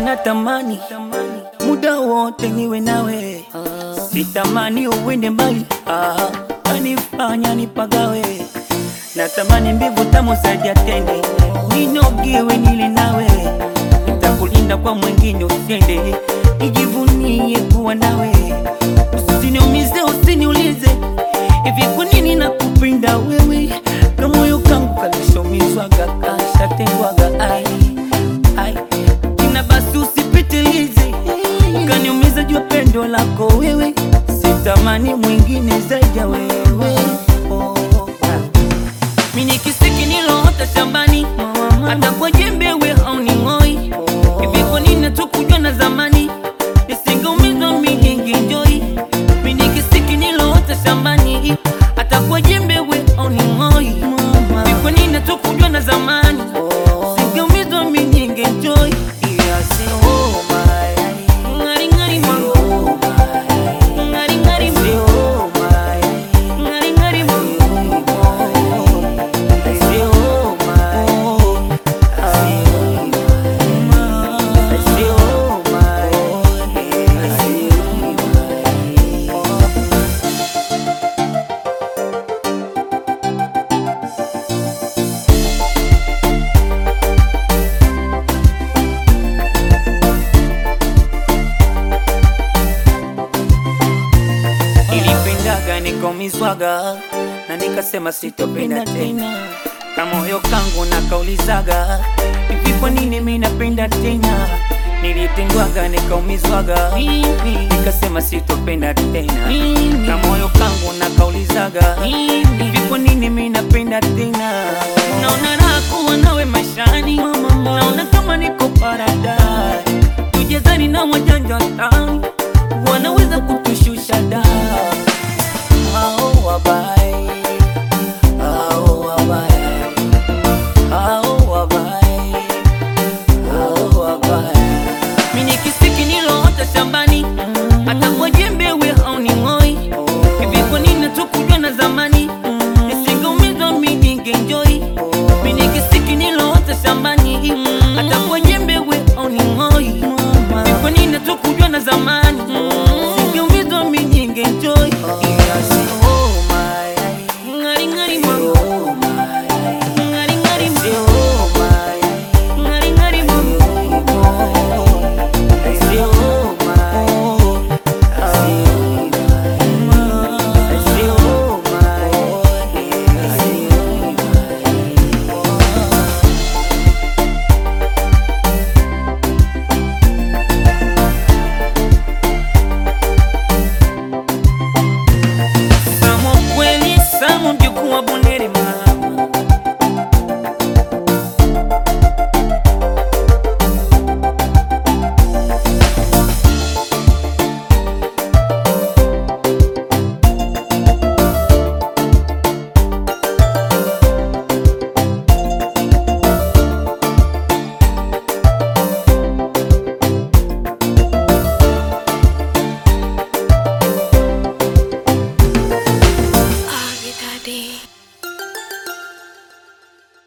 natamani muda wote niwe nawe, sitamani uwende mbali, ah, anifanya nipagawe. Natamani mbivu tamu zaidi ya tende, ninogewe nile nawe, nitakulinda kwa mwingine usiende, nijivunie kuwa nawe, pendo lako wewe, sitamani mwingine zaidi ya wewe oh. Mimi ni kisiki niloota shambani, hata kwa jembe we hauning'oi. Hivi kwa nini tukujua na zamani, nikaumizwaga na nikasema sitopenda tena, na moyo kangu nakaulizaga hivi, kwa nini mimi napenda tena? Nilitengwaga nikaumizwaga. Nikasema sitopenda tena, na moyo kangu nakaulizaga hivi, kwa nini mimi napenda tena? Naona raha kuwa nawe maishani, naona kama niko paradise, tujezani na wajanja coisa mais.